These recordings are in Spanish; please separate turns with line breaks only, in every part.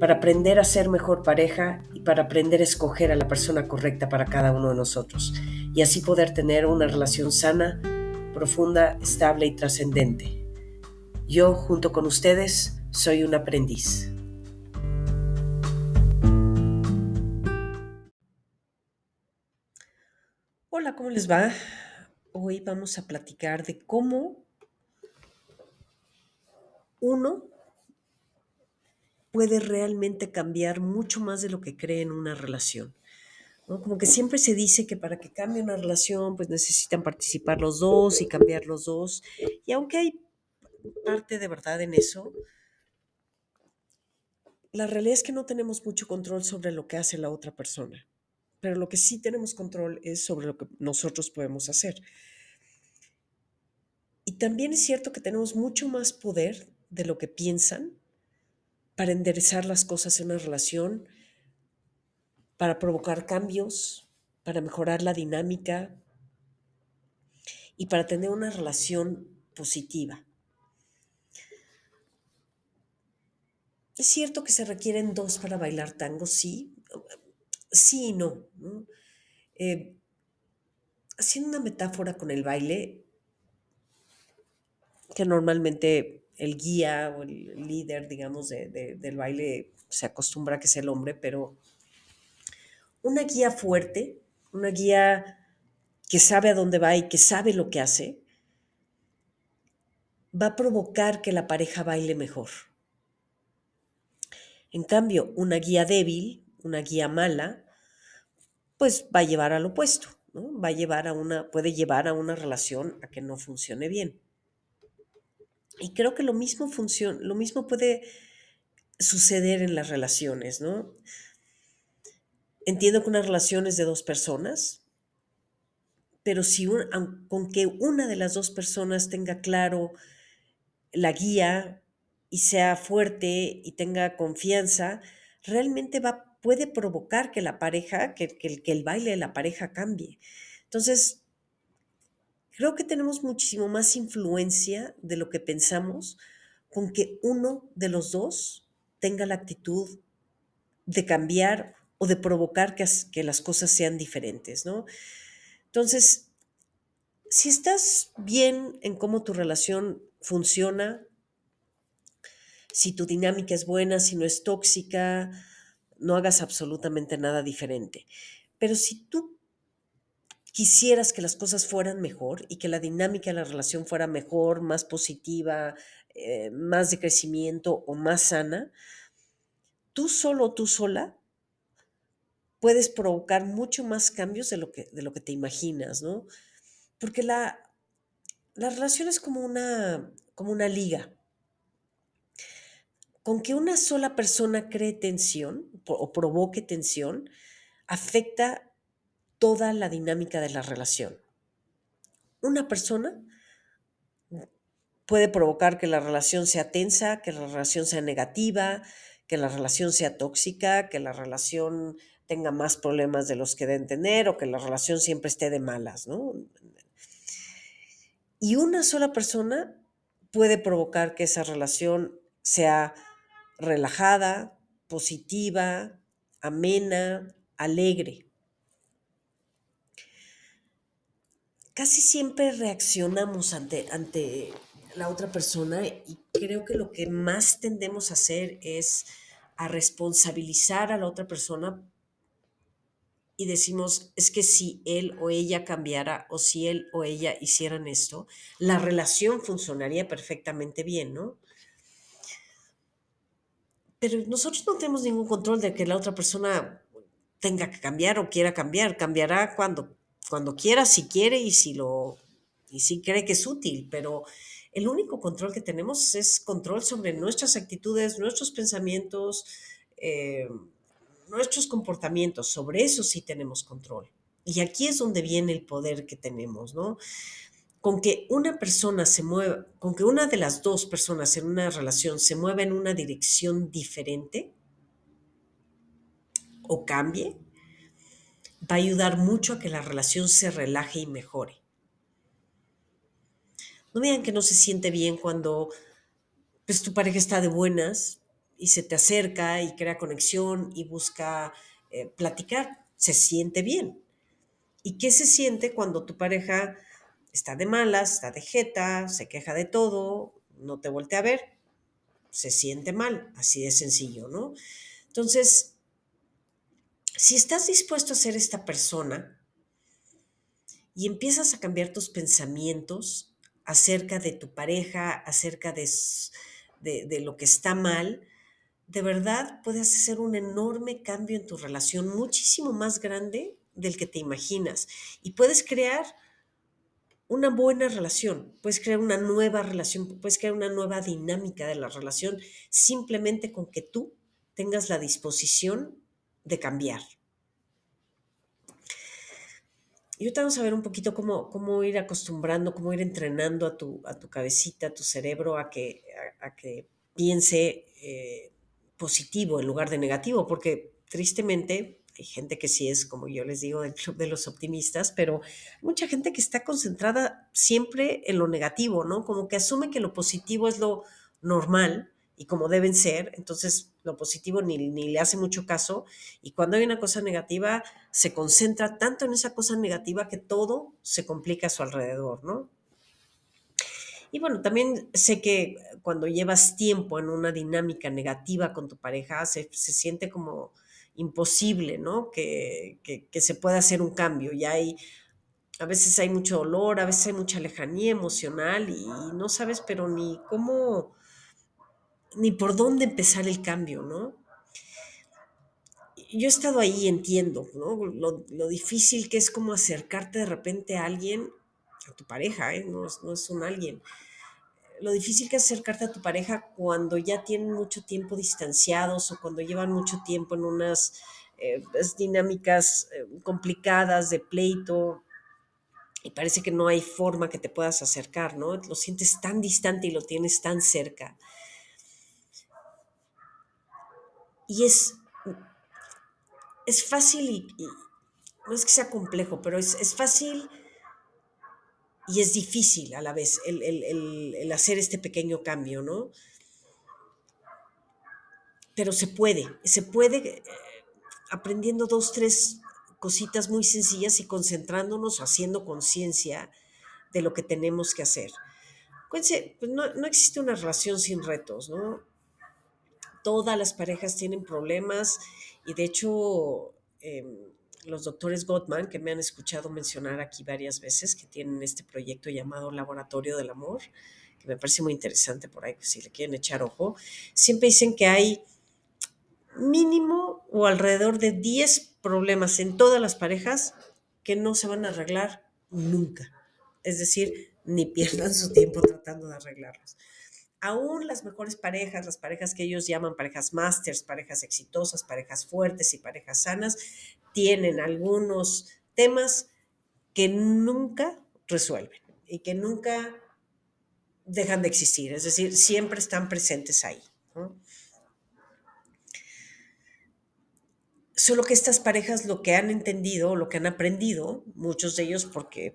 para aprender a ser mejor pareja y para aprender a escoger a la persona correcta para cada uno de nosotros y así poder tener una relación sana, profunda, estable y trascendente. Yo, junto con ustedes, soy un aprendiz. Hola, ¿cómo les va? Hoy vamos a platicar de cómo uno puede realmente cambiar mucho más de lo que cree en una relación. Como que siempre se dice que para que cambie una relación, pues necesitan participar los dos y cambiar los dos. Y aunque hay parte de verdad en eso, la realidad es que no tenemos mucho control sobre lo que hace la otra persona. Pero lo que sí tenemos control es sobre lo que nosotros podemos hacer. Y también es cierto que tenemos mucho más poder de lo que piensan para enderezar las cosas en una relación, para provocar cambios, para mejorar la dinámica y para tener una relación positiva. Es cierto que se requieren dos para bailar tango, sí, sí y no. Eh, haciendo una metáfora con el baile, que normalmente el guía o el líder, digamos, del baile se acostumbra a que sea el hombre, pero una guía fuerte, una guía que sabe a dónde va y que sabe lo que hace, va a provocar que la pareja baile mejor. En cambio, una guía débil, una guía mala, pues va a llevar al opuesto. Va a llevar a una, puede llevar a una relación a que no funcione bien. Y creo que lo mismo funciona, lo mismo puede suceder en las relaciones, ¿no? Entiendo que una relación es de dos personas, pero si con que una de las dos personas tenga claro la guía y sea fuerte y tenga confianza, realmente va, puede provocar que la pareja, que, que, que el baile de la pareja cambie. Entonces, Creo que tenemos muchísimo más influencia de lo que pensamos con que uno de los dos tenga la actitud de cambiar o de provocar que, que las cosas sean diferentes, ¿no? Entonces, si estás bien en cómo tu relación funciona, si tu dinámica es buena, si no es tóxica, no hagas absolutamente nada diferente. Pero si tú quisieras que las cosas fueran mejor y que la dinámica de la relación fuera mejor, más positiva, eh, más de crecimiento o más sana, tú solo o tú sola puedes provocar mucho más cambios de lo que, de lo que te imaginas, ¿no? Porque la, la relación es como una, como una liga. Con que una sola persona cree tensión o provoque tensión, afecta toda la dinámica de la relación. Una persona puede provocar que la relación sea tensa, que la relación sea negativa, que la relación sea tóxica, que la relación tenga más problemas de los que deben tener o que la relación siempre esté de malas, ¿no? Y una sola persona puede provocar que esa relación sea relajada, positiva, amena, alegre. Casi siempre reaccionamos ante, ante la otra persona y creo que lo que más tendemos a hacer es a responsabilizar a la otra persona y decimos, es que si él o ella cambiara o si él o ella hicieran esto, la relación funcionaría perfectamente bien, ¿no? Pero nosotros no tenemos ningún control de que la otra persona tenga que cambiar o quiera cambiar. Cambiará cuando cuando quiera, si quiere y si lo y si cree que es útil, pero el único control que tenemos es control sobre nuestras actitudes, nuestros pensamientos, eh, nuestros comportamientos. Sobre eso sí tenemos control. Y aquí es donde viene el poder que tenemos, ¿no? Con que una persona se mueva, con que una de las dos personas en una relación se mueva en una dirección diferente o cambie, va a ayudar mucho a que la relación se relaje y mejore. No vean que no se siente bien cuando pues, tu pareja está de buenas y se te acerca y crea conexión y busca eh, platicar. Se siente bien. ¿Y qué se siente cuando tu pareja está de malas, está de jeta, se queja de todo, no te voltea a ver? Se siente mal, así de sencillo, ¿no? Entonces, si estás dispuesto a ser esta persona y empiezas a cambiar tus pensamientos acerca de tu pareja, acerca de, de, lo que está mal, de verdad puedes hacer un enorme cambio en tu relación, muchísimo más grande del que te imaginas. Y puedes crear una buena relación, puedes crear una nueva relación, puedes crear una nueva dinámica de la relación simplemente con que tú tengas la disposición de cambiar. Y ahorita vamos a ver un poquito cómo, cómo ir acostumbrando, cómo ir entrenando a tu, a tu cabecita, a tu cerebro a que, a, que piense eh, positivo en lugar de negativo, porque tristemente hay gente que sí es, como yo les digo, del club de los optimistas, pero mucha gente que está concentrada siempre en lo negativo, ¿no? Como que asume que lo positivo es lo normal y como deben ser, entonces lo positivo ni, ni, le hace mucho caso y cuando hay una cosa negativa se concentra tanto en esa cosa negativa que todo se complica a su alrededor, ¿no? Y bueno, también sé que cuando llevas tiempo en una dinámica negativa con tu pareja, se, se siente como imposible, ¿no? Que, que, se pueda hacer un cambio. Y hay, a veces hay mucho dolor, a veces hay mucha lejanía emocional y no sabes, pero ni cómo ni por dónde empezar el cambio, ¿no? Yo he estado ahí, entiendo, ¿no? Lo, difícil que es como acercarte de repente a alguien, a tu pareja, ¿eh? no, no es un alguien. Lo difícil que es acercarte a tu pareja cuando ya tienen mucho tiempo distanciados o cuando llevan mucho tiempo en unas eh, pues, dinámicas eh, complicadas de pleito, y parece que no hay forma que te puedas acercar, ¿no? Lo sientes tan distante y lo tienes tan cerca. Y es, es fácil y, no es que sea complejo, pero es, fácil y es difícil a la vez el, hacer este pequeño cambio, ¿no? Pero se puede, se puede eh, aprendiendo dos, tres cositas muy sencillas y concentrándonos, haciendo conciencia de lo que tenemos que hacer. Acuérdense, pues no, no, existe una relación sin retos, ¿no? Todas las parejas tienen problemas y de hecho em, los doctores Gottman, que me han escuchado mencionar aquí varias veces, que tienen este proyecto llamado Laboratorio del Amor, que me parece muy interesante por ahí, si le quieren echar ojo, siempre dicen que hay mínimo o alrededor de 10 problemas en todas las parejas que no se van a arreglar nunca. Es decir, ni pierdan su tiempo tratando de arreglarlos aún las mejores parejas, las parejas que ellos llaman parejas masters, parejas exitosas, parejas fuertes y parejas sanas, tienen algunos temas que nunca resuelven y que nunca dejan de existir, es decir, siempre están presentes ahí. Solo que estas parejas lo que han entendido, lo que han aprendido, muchos de ellos porque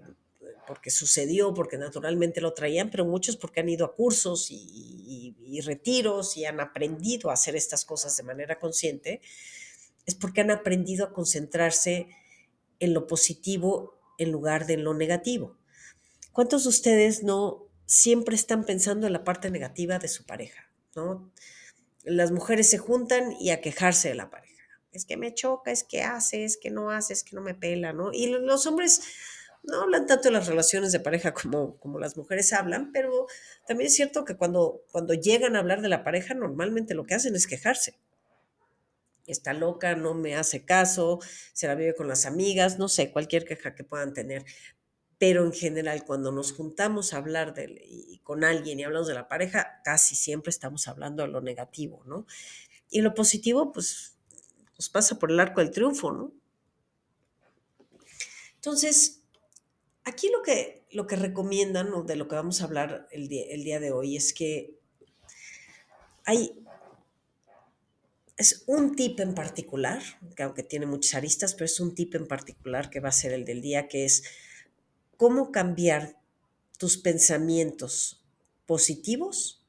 porque sucedió, porque naturalmente lo traían, pero muchos porque han ido a cursos y, retiros y han aprendido a hacer estas cosas de manera consciente, es porque han aprendido a concentrarse en lo positivo en lugar de en lo negativo. ¿Cuántos de ustedes no siempre están pensando en la parte negativa de su pareja? ¿no? Las mujeres se juntan y a quejarse de la pareja. Es que me choca, es que hace, es que no hace, es que no me pela, ¿no? Y los hombres no hablan tanto de las relaciones de pareja como, como las mujeres hablan, pero también es cierto que cuando, cuando llegan a hablar de la pareja, normalmente lo que hacen es quejarse. Está loca, no me hace caso, se la vive con las amigas, no sé, cualquier queja que puedan tener. Pero en general, cuando nos juntamos a hablar de, y con alguien y hablamos de la pareja, casi siempre estamos hablando de lo negativo, ¿no? Y lo positivo, pues, nos pasa por el arco del triunfo, ¿no? Entonces, aquí lo que, lo que recomiendan o de lo que vamos a hablar el día, el día de hoy es que hay es un tip en particular, que aunque tiene muchas aristas, pero es un tip en particular que va a ser el del día, que es cómo cambiar tus pensamientos positivos,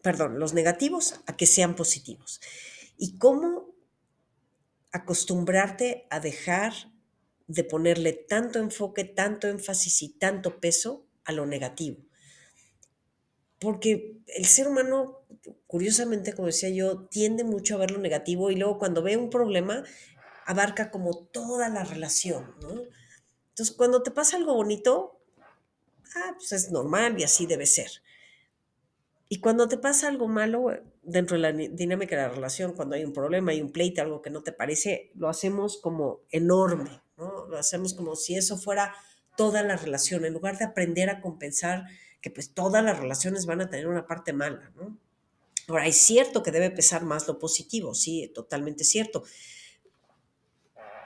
perdón, los negativos a que sean positivos. Y cómo acostumbrarte a dejar de ponerle tanto enfoque, tanto énfasis y tanto peso a lo negativo. Porque el ser humano, curiosamente, como decía yo, tiende mucho a ver lo negativo y luego cuando ve un problema, abarca como toda la relación. Entonces, cuando te pasa algo bonito, ah, pues es normal y así debe ser. Y cuando te pasa algo malo dentro de la dinámica de la relación, cuando hay un problema, hay un pleito, algo que no te parece, lo hacemos como enorme, ¿no? Lo hacemos como si eso fuera toda la relación, en lugar de aprender a compensar que pues todas las relaciones van a tener una parte mala, ¿no? Ahora, es cierto que debe pesar más lo positivo, sí, totalmente cierto.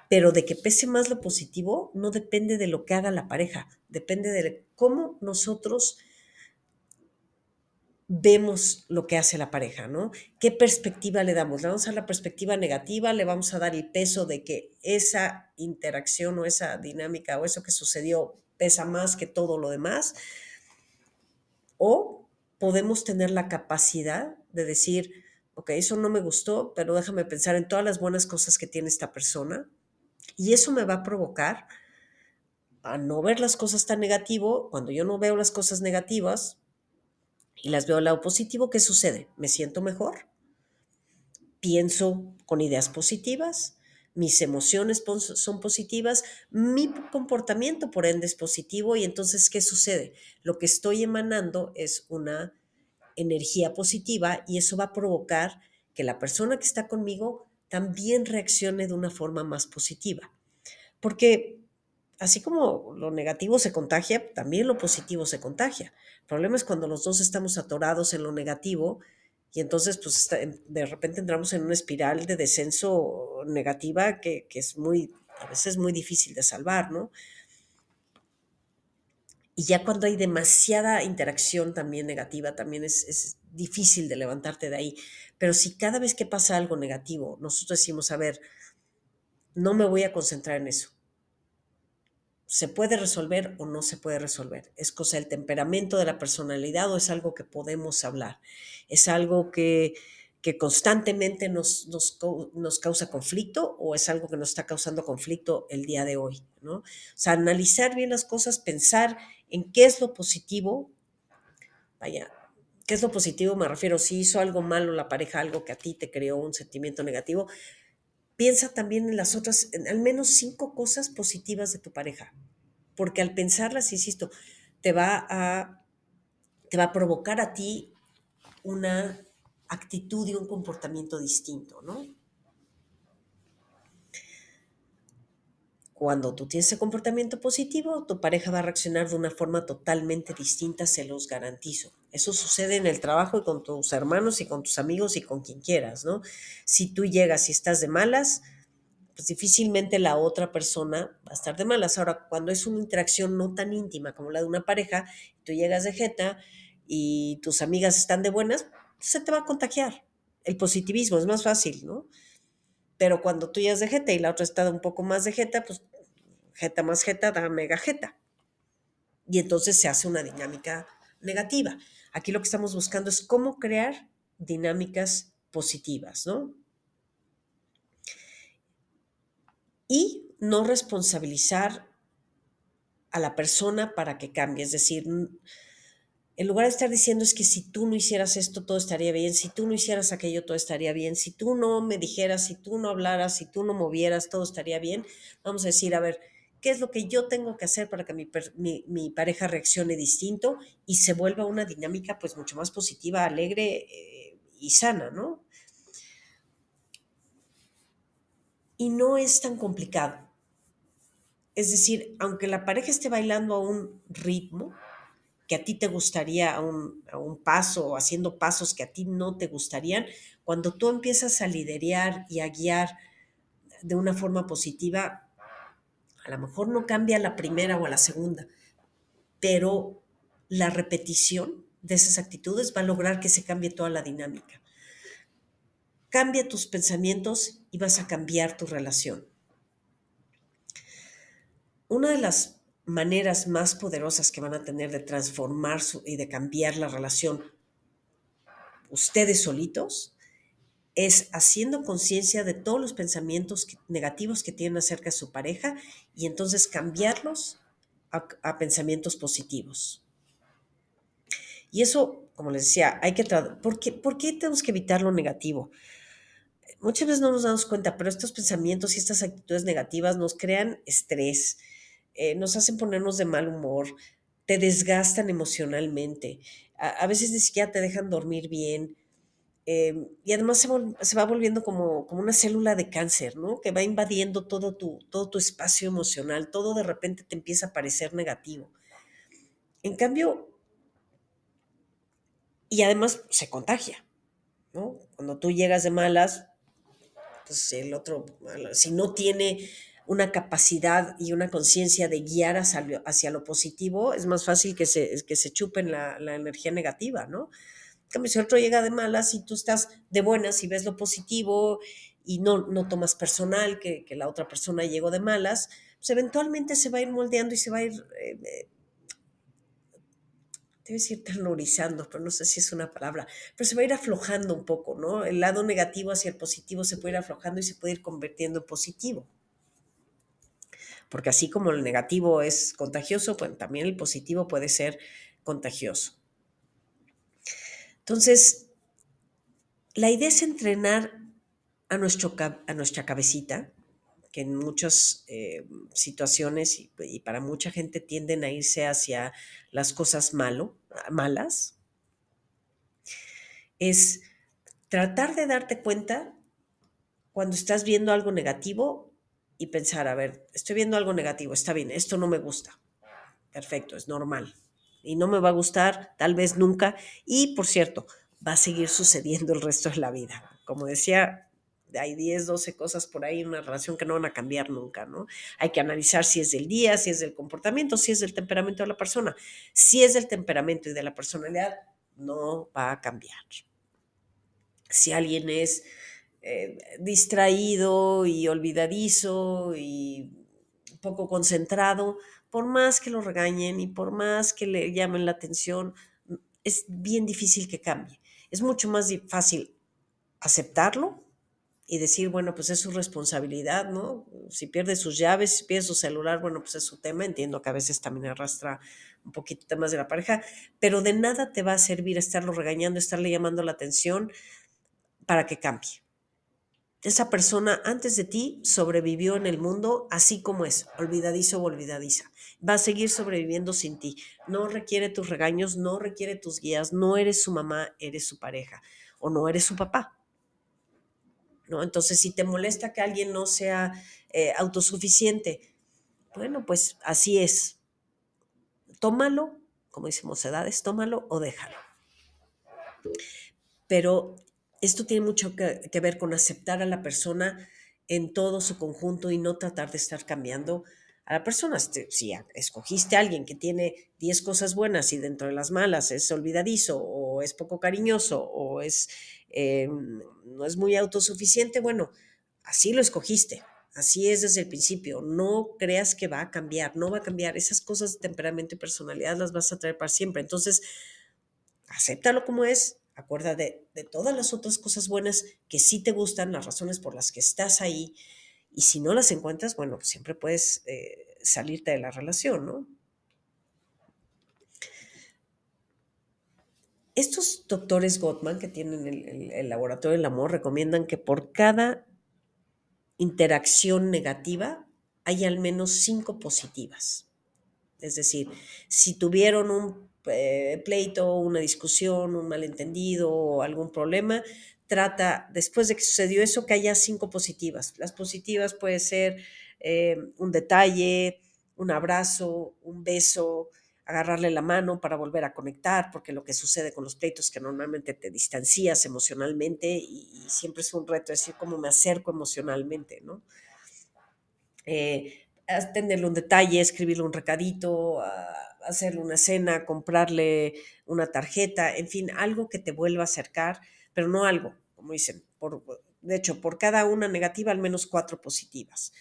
Pero de que pese más lo positivo no depende de lo que haga la pareja, depende de cómo nosotros vemos lo que hace la pareja, ¿no? ¿Qué perspectiva le damos? ¿Le vamos a dar la perspectiva negativa? ¿Le vamos a dar el peso de que esa interacción o esa dinámica o eso que sucedió pesa más que todo lo demás? ¿O podemos tener la capacidad de decir, ok, eso no me gustó, pero déjame pensar en todas las buenas cosas que tiene esta persona y eso me va a provocar a no ver las cosas tan negativo. Cuando yo no veo las cosas negativas, y las veo al lado positivo, ¿qué sucede? Me siento mejor, pienso con ideas positivas, mis emociones son positivas, mi comportamiento por ende es positivo y entonces, ¿qué sucede? Lo que estoy emanando es una energía positiva y eso va a provocar que la persona que está conmigo también reaccione de una forma más positiva. Porque así como lo negativo se contagia, también lo positivo se contagia. El problema es cuando los dos estamos atorados en lo negativo y entonces pues de repente entramos en una espiral de descenso negativa que, es muy, a veces muy difícil de salvar, ¿no? Y ya cuando hay demasiada interacción también negativa, también es, es, difícil de levantarte de ahí. Pero si cada vez que pasa algo negativo, nosotros decimos, a ver, no me voy a concentrar en eso se puede resolver o no se puede resolver. Es cosa del temperamento de la personalidad o es algo que podemos hablar. Es algo que, que constantemente nos, nos, nos, causa conflicto o es algo que nos está causando conflicto el día de hoy. ¿no? O sea, analizar bien las cosas, pensar en qué es lo positivo. Vaya, ¿qué es lo positivo? Me refiero, si hizo algo malo la pareja, algo que a ti te creó un sentimiento negativo, piensa también en las otras, al menos cinco cosas positivas de tu pareja, porque al pensarlas, insisto, te va a, te va a provocar a ti una actitud y un comportamiento distinto, ¿no? Cuando tú tienes ese comportamiento positivo, tu pareja va a reaccionar de una forma totalmente distinta, se los garantizo. Eso sucede en el trabajo y con tus hermanos y con tus amigos y con quien quieras, ¿no? Si tú llegas y estás de malas, pues difícilmente la otra persona va a estar de malas. Ahora, cuando es una interacción no tan íntima como la de una pareja, tú llegas de jeta y tus amigas están de buenas, se te va a contagiar. El positivismo es más fácil, ¿no? Pero cuando tú es de jeta y la otra está un poco más de jeta, pues jeta más jeta da mega jeta. Y entonces se hace una dinámica negativa. Aquí lo que estamos buscando es cómo crear dinámicas positivas, ¿no? Y no responsabilizar a la persona para que cambie. Es decir, en lugar de estar diciendo es que si tú no hicieras esto, todo estaría bien, si tú no hicieras aquello, todo estaría bien, si tú no me dijeras, si tú no hablaras, si tú no movieras, todo estaría bien, vamos a decir, a ver, ¿qué es lo que yo tengo que hacer para que mi, pareja reaccione distinto y se vuelva una dinámica pues mucho más positiva, alegre eh, y sana, ¿no? Y no es tan complicado. Es decir, aunque la pareja esté bailando a un ritmo, que a ti te gustaría a un, paso o haciendo pasos que a ti no te gustarían, cuando tú empiezas a liderar y a guiar de una forma positiva, A lo mejor no cambia la primera o la segunda, pero la repetición de esas actitudes va a lograr que se cambie toda la dinámica. Cambia tus pensamientos y vas a cambiar tu relación. Una de las maneras más poderosas que van a tener de transformar y de cambiar la relación ustedes solitos es haciendo conciencia de todos los pensamientos negativos que tienen acerca de su pareja y entonces cambiarlos a, pensamientos positivos. Y eso, como les decía, hay que... ¿Por qué, ¿Por qué tenemos que evitar lo negativo? Muchas veces no nos damos cuenta, pero estos pensamientos y estas actitudes negativas nos crean estrés, eh, nos hacen ponernos de mal humor, te desgastan emocionalmente, a, veces ni siquiera te dejan dormir bien. Em, y además se, va volviendo como, como una célula de cáncer, ¿no? Que va invadiendo todo tu, todo tu espacio emocional, todo de repente te empieza a parecer negativo. En cambio, y además se contagia, ¿no? Cuando tú llegas de malas, pues el otro, si no tiene una capacidad y una conciencia de guiar hacia, hacia, lo positivo, es más fácil que se, que se chupen la, la energía negativa, ¿no? Cambio, si otro llega de malas y tú estás de buenas y ves lo positivo y no, no tomas personal que, la otra persona llegó de malas, pues eventualmente se va a ir moldeando y se va a ir, eh, eh, debe decir terrorizando, pero no sé si es una palabra, pero se va a ir aflojando un poco, ¿no? El lado negativo hacia el positivo se puede ir aflojando y se puede ir convirtiendo en positivo porque así como el negativo es contagioso, pues también el positivo puede ser contagioso. Entonces, la idea es entrenar a, nuestra cabecita, que en muchas eh, situaciones y, para mucha gente tienden a irse hacia las cosas malo, malas, es tratar de darte cuenta cuando estás viendo algo negativo y pensar, a ver, estoy viendo algo negativo, está bien, esto no me gusta. Perfecto, es normal. Y no me va a gustar, tal vez nunca. Y, por cierto, va a seguir sucediendo el resto de la vida. Como decía, hay 10, 12 cosas por ahí una relación que no van a cambiar nunca, ¿no? Hay que analizar si es del día, si es del comportamiento, si es del temperamento de la persona. Si es del temperamento y de la personalidad, no va a cambiar. Si alguien es eh, distraído y olvidadizo y poco concentrado, por más que lo regañen y por más que le llamen la atención, es bien difícil que cambie. Es mucho más fácil aceptarlo y decir, bueno, pues es su responsabilidad, ¿no? Si pierde sus llaves, si pierde su celular, bueno, pues es su tema. Entiendo que a veces también arrastra un poquito temas de la pareja, pero de nada te va a servir estarlo regañando, estarle llamando la atención para que cambie esa persona antes de ti sobrevivió en el mundo así como es, olvidadizo o olvidadiza. Va a seguir sobreviviendo sin ti. No requiere tus regaños, no requiere tus guías, no eres su mamá, eres su pareja o no eres su papá. ¿No? Entonces, si te molesta que alguien no sea eh, autosuficiente, bueno, pues así es. Tómalo, como decimos edades, tómalo o déjalo. Pero esto tiene mucho que, ver con aceptar a la persona en todo su conjunto y no tratar de estar cambiando a la persona. Este, si escogiste a alguien que tiene 10 cosas buenas y dentro de las malas es olvidadizo o es poco cariñoso o es, eh, no es muy autosuficiente, bueno, así lo escogiste. Así es desde el principio. No creas que va a cambiar, no va a cambiar. Esas cosas de temperamento y personalidad las vas a traer para siempre. Entonces, acéptalo como es, Acuérdate de, todas las otras cosas buenas que sí te gustan, las razones por las que estás ahí. Y si no las encuentras, bueno, siempre puedes eh, salirte de la relación, ¿no? Estos doctores Gottman que tienen el, el laboratorio del amor recomiendan que por cada interacción negativa hay al menos cinco positivas. Es decir, si tuvieron un eh, pleito, una discusión, un malentendido o algún problema, trata, después de que sucedió eso, que haya cinco positivas. Las positivas puede ser eh, un detalle, un abrazo, un beso, agarrarle la mano para volver a conectar, porque lo que sucede con los pleitos es que normalmente te distancias emocionalmente y, siempre es un reto decir cómo me acerco emocionalmente, ¿no? Eh, un detalle, escribirle un recadito, hacerle una cena, comprarle una tarjeta, en fin, algo que te vuelva a acercar, pero no algo, como dicen, por, de hecho, por cada una negativa, al menos cuatro positivas.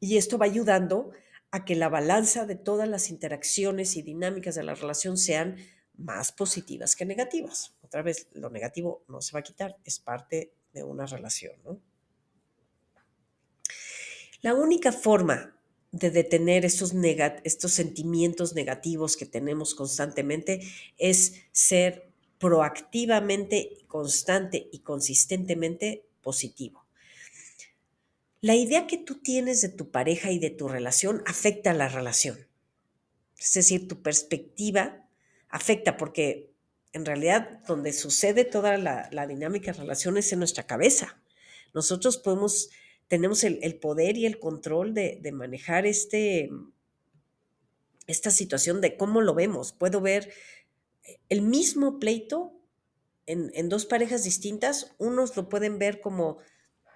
Y esto va ayudando a que la balanza de todas las interacciones y dinámicas de la relación sean más positivas que negativas. Otra vez, lo negativo no se va a quitar, es parte de una relación. La única forma de detener estos, estos sentimientos negativos que tenemos constantemente es ser proactivamente, constante y consistentemente positivo. La idea que tú tienes de tu pareja y de tu relación afecta a la relación. Es decir, tu perspectiva afecta porque en realidad donde sucede toda la, dinámica de relaciones es en nuestra cabeza. Nosotros podemos, tenemos el, poder y el control de, manejar este, esta situación de cómo lo vemos. Puedo ver el mismo pleito en, en, dos parejas distintas, unos lo pueden ver como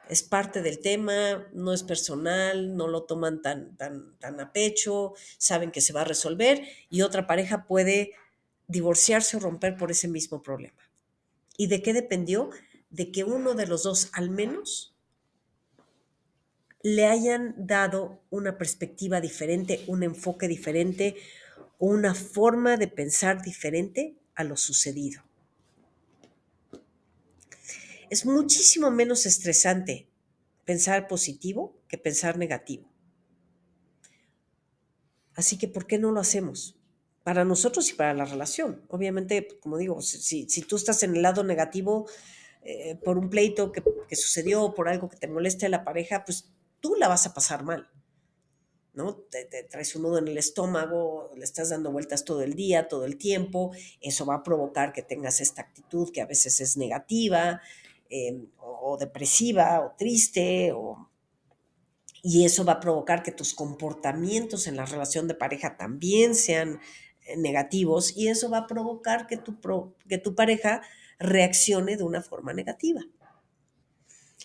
es parte del tema, no es personal, no lo toman tan, tan, tan a pecho, saben que se va a resolver y otra pareja puede divorciarse o romper por ese mismo problema. ¿Y de qué dependió? De que uno de los dos al menos le hayan dado una perspectiva diferente, un enfoque diferente, una forma de pensar diferente a lo sucedido. Es muchísimo menos estresante pensar positivo que pensar negativo. Así que, ¿por qué no lo hacemos? Para nosotros y para la relación. Obviamente, como digo, si, tú estás en el lado negativo eh, por un pleito que, que sucedió, por algo que te moleste a la pareja, pues tú la vas a pasar mal. ¿no? Te, traes un nudo en el estómago, le estás dando vueltas todo el día, todo el tiempo, eso va a provocar que tengas esta actitud que a veces es negativa em, o, depresiva o triste, y eso va a provocar que tus comportamientos en la relación de pareja también sean eh, negativos y eso va a provocar que tu, que tu pareja reaccione de una forma negativa.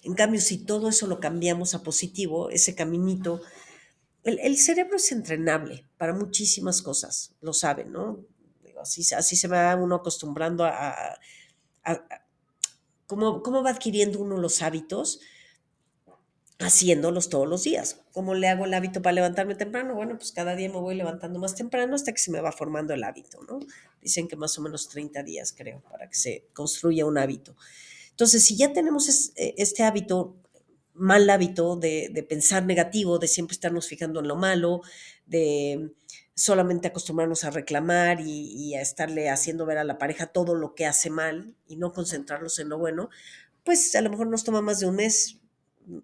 En cambio, si todo eso lo cambiamos a positivo, ese caminito el, cerebro es entrenable para muchísimas cosas, lo saben, ¿no? Así, se va uno acostumbrando a, cómo, va adquiriendo uno los hábitos haciéndolos todos los días. ¿Cómo le hago el hábito para levantarme temprano? Bueno, pues cada día me voy levantando más temprano hasta que se me va formando el hábito, ¿no? Dicen que más o menos 30 días, creo, para que se construya un hábito. Entonces, si ya tenemos e, este hábito mal hábito de, pensar negativo, de siempre estarnos fijando en lo malo, de solamente acostumbrarnos a reclamar y, a estarle haciendo ver a la pareja todo lo que hace mal y no concentrarnos en lo bueno, pues a lo mejor nos toma más de un mes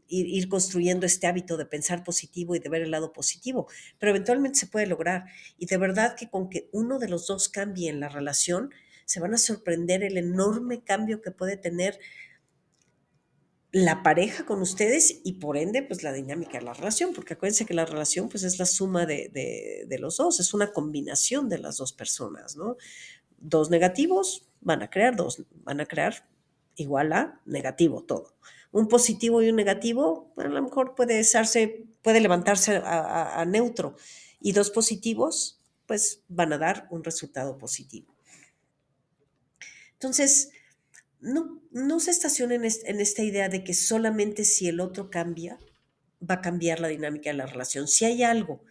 ir, construyendo este hábito de pensar positivo y de ver el lado positivo, pero eventualmente se puede lograr. Y de verdad que con que uno de los dos cambie en la relación, se van a sorprender el enorme cambio que puede tener la pareja con ustedes y por ende, pues la dinámica de la relación, porque acuérdense que la relación pues es la suma de, de, los dos, es una combinación de las dos personas, ¿no? Dos negativos van a crear dos, van a crear igual a negativo todo. Un positivo y un negativo, a lo mejor puede, puede levantarse a, a neutro y dos positivos, pues van a dar un resultado positivo. Entonces, no, no se estacionen en esta idea de que solamente si el otro cambia, va a cambiar la dinámica de la relación. Si hay algo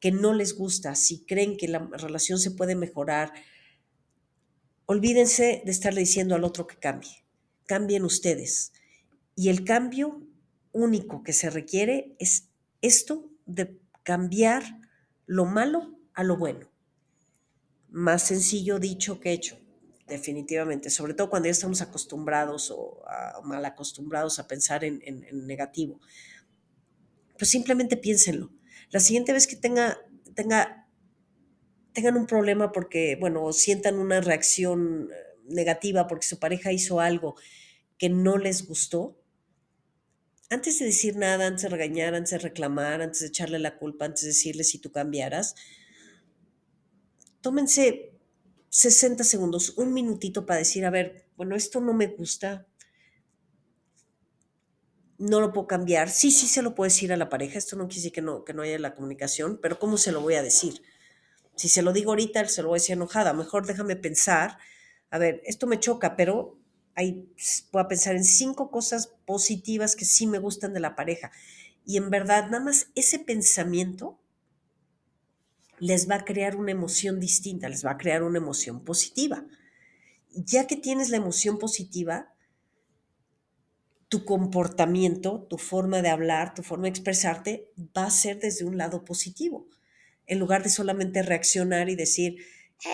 que no les gusta, si creen que la relación se puede mejorar, olvídense de estarle diciendo al otro que cambie. Cambien ustedes. Y el cambio único que se requiere es esto de cambiar lo malo a lo bueno. Más sencillo dicho que hecho definitivamente, sobre todo cuando ya estamos acostumbrados o, mal acostumbrados a pensar en, negativo. Pues simplemente piénsenlo. La siguiente vez que tenga, tenga, tengan un problema porque, bueno, sientan una reacción eh, negativa porque su pareja hizo algo que no les gustó, antes de decir nada, antes de regañar, antes de reclamar, antes de echarle la culpa, antes de decirle si tú cambiaras, tómense 60 segundos, un minutito para decir, a ver, bueno, esto no me gusta. no lo puedo cambiar. Sí, sí se lo puedo decir a la pareja. Esto no quiere decir que no, que no haya la comunicación, pero ¿cómo se lo voy a decir? Si se lo digo ahorita, se lo voy a decir enojada. Mejor déjame pensar. A ver, esto me choca, pero ahí voy a pensar en cinco cosas positivas que sí me gustan de la pareja. Y en verdad, nada más ese pensamiento les va a crear una emoción distinta, les va a crear una emoción positiva. Ya que tienes la emoción positiva, tu comportamiento, tu forma de hablar, tu forma de expresarte va a ser desde un lado positivo, en lugar de solamente reaccionar y decir,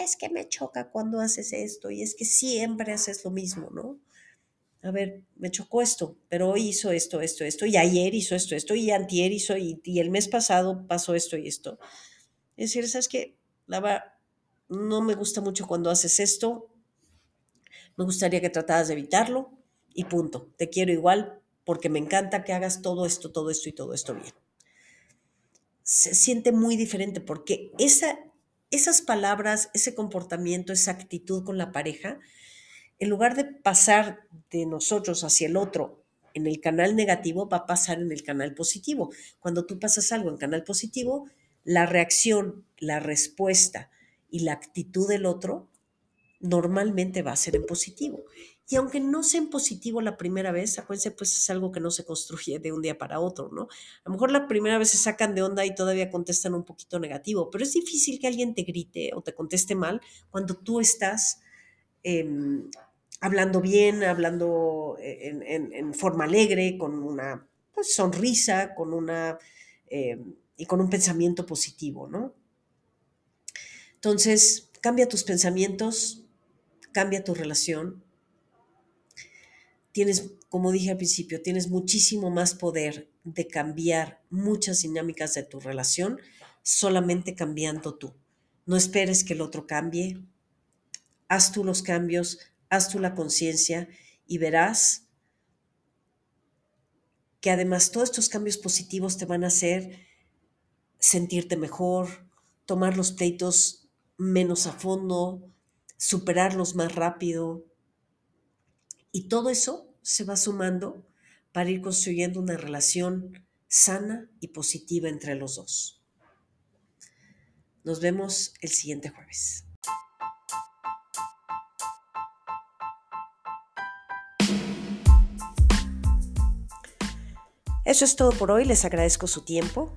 es que me choca cuando haces esto y es que siempre haces lo mismo, ¿no? A ver, me chocó esto, pero hoy hizo esto, esto, esto, y ayer hizo esto, esto, y antier hizo, y, y el mes pasado pasó esto y esto. Es decir, ¿sabes qué? La no me gusta mucho cuando haces esto, me gustaría que trataras de evitarlo, y punto. Te quiero igual porque me encanta que hagas todo esto, todo esto y todo esto bien. Se siente muy diferente porque esa, esas palabras, ese comportamiento, esa actitud con la pareja, en lugar de pasar de nosotros hacia el otro en el canal negativo, va a pasar en el canal positivo. Cuando tú pasas algo en canal positivo, la reacción, la respuesta y la actitud del otro normalmente va a ser en positivo. Y aunque no sea en positivo la primera vez, acuérdense, pues es algo que no se construye de un día para otro, ¿no? A lo mejor la primera vez se sacan de onda y todavía contestan un poquito negativo, pero es difícil que alguien te grite o te conteste mal cuando tú estás em, hablando bien, hablando en, forma alegre, con una pues, sonrisa, con una... Em, y con un pensamiento positivo, ¿no? Entonces, cambia tus pensamientos, cambia tu relación, tienes, como dije al principio, tienes muchísimo más poder de cambiar muchas dinámicas de tu relación solamente cambiando tú. No esperes que el otro cambie. Haz tú los cambios, haz tú la conciencia y verás que además todos estos cambios positivos te van a hacer sentirte mejor, tomar los pleitos menos a fondo, superarlos más rápido, y todo eso se va sumando para ir construyendo una relación sana y positiva entre los dos. Nos vemos el siguiente jueves. Eso es todo por hoy, les agradezco su tiempo.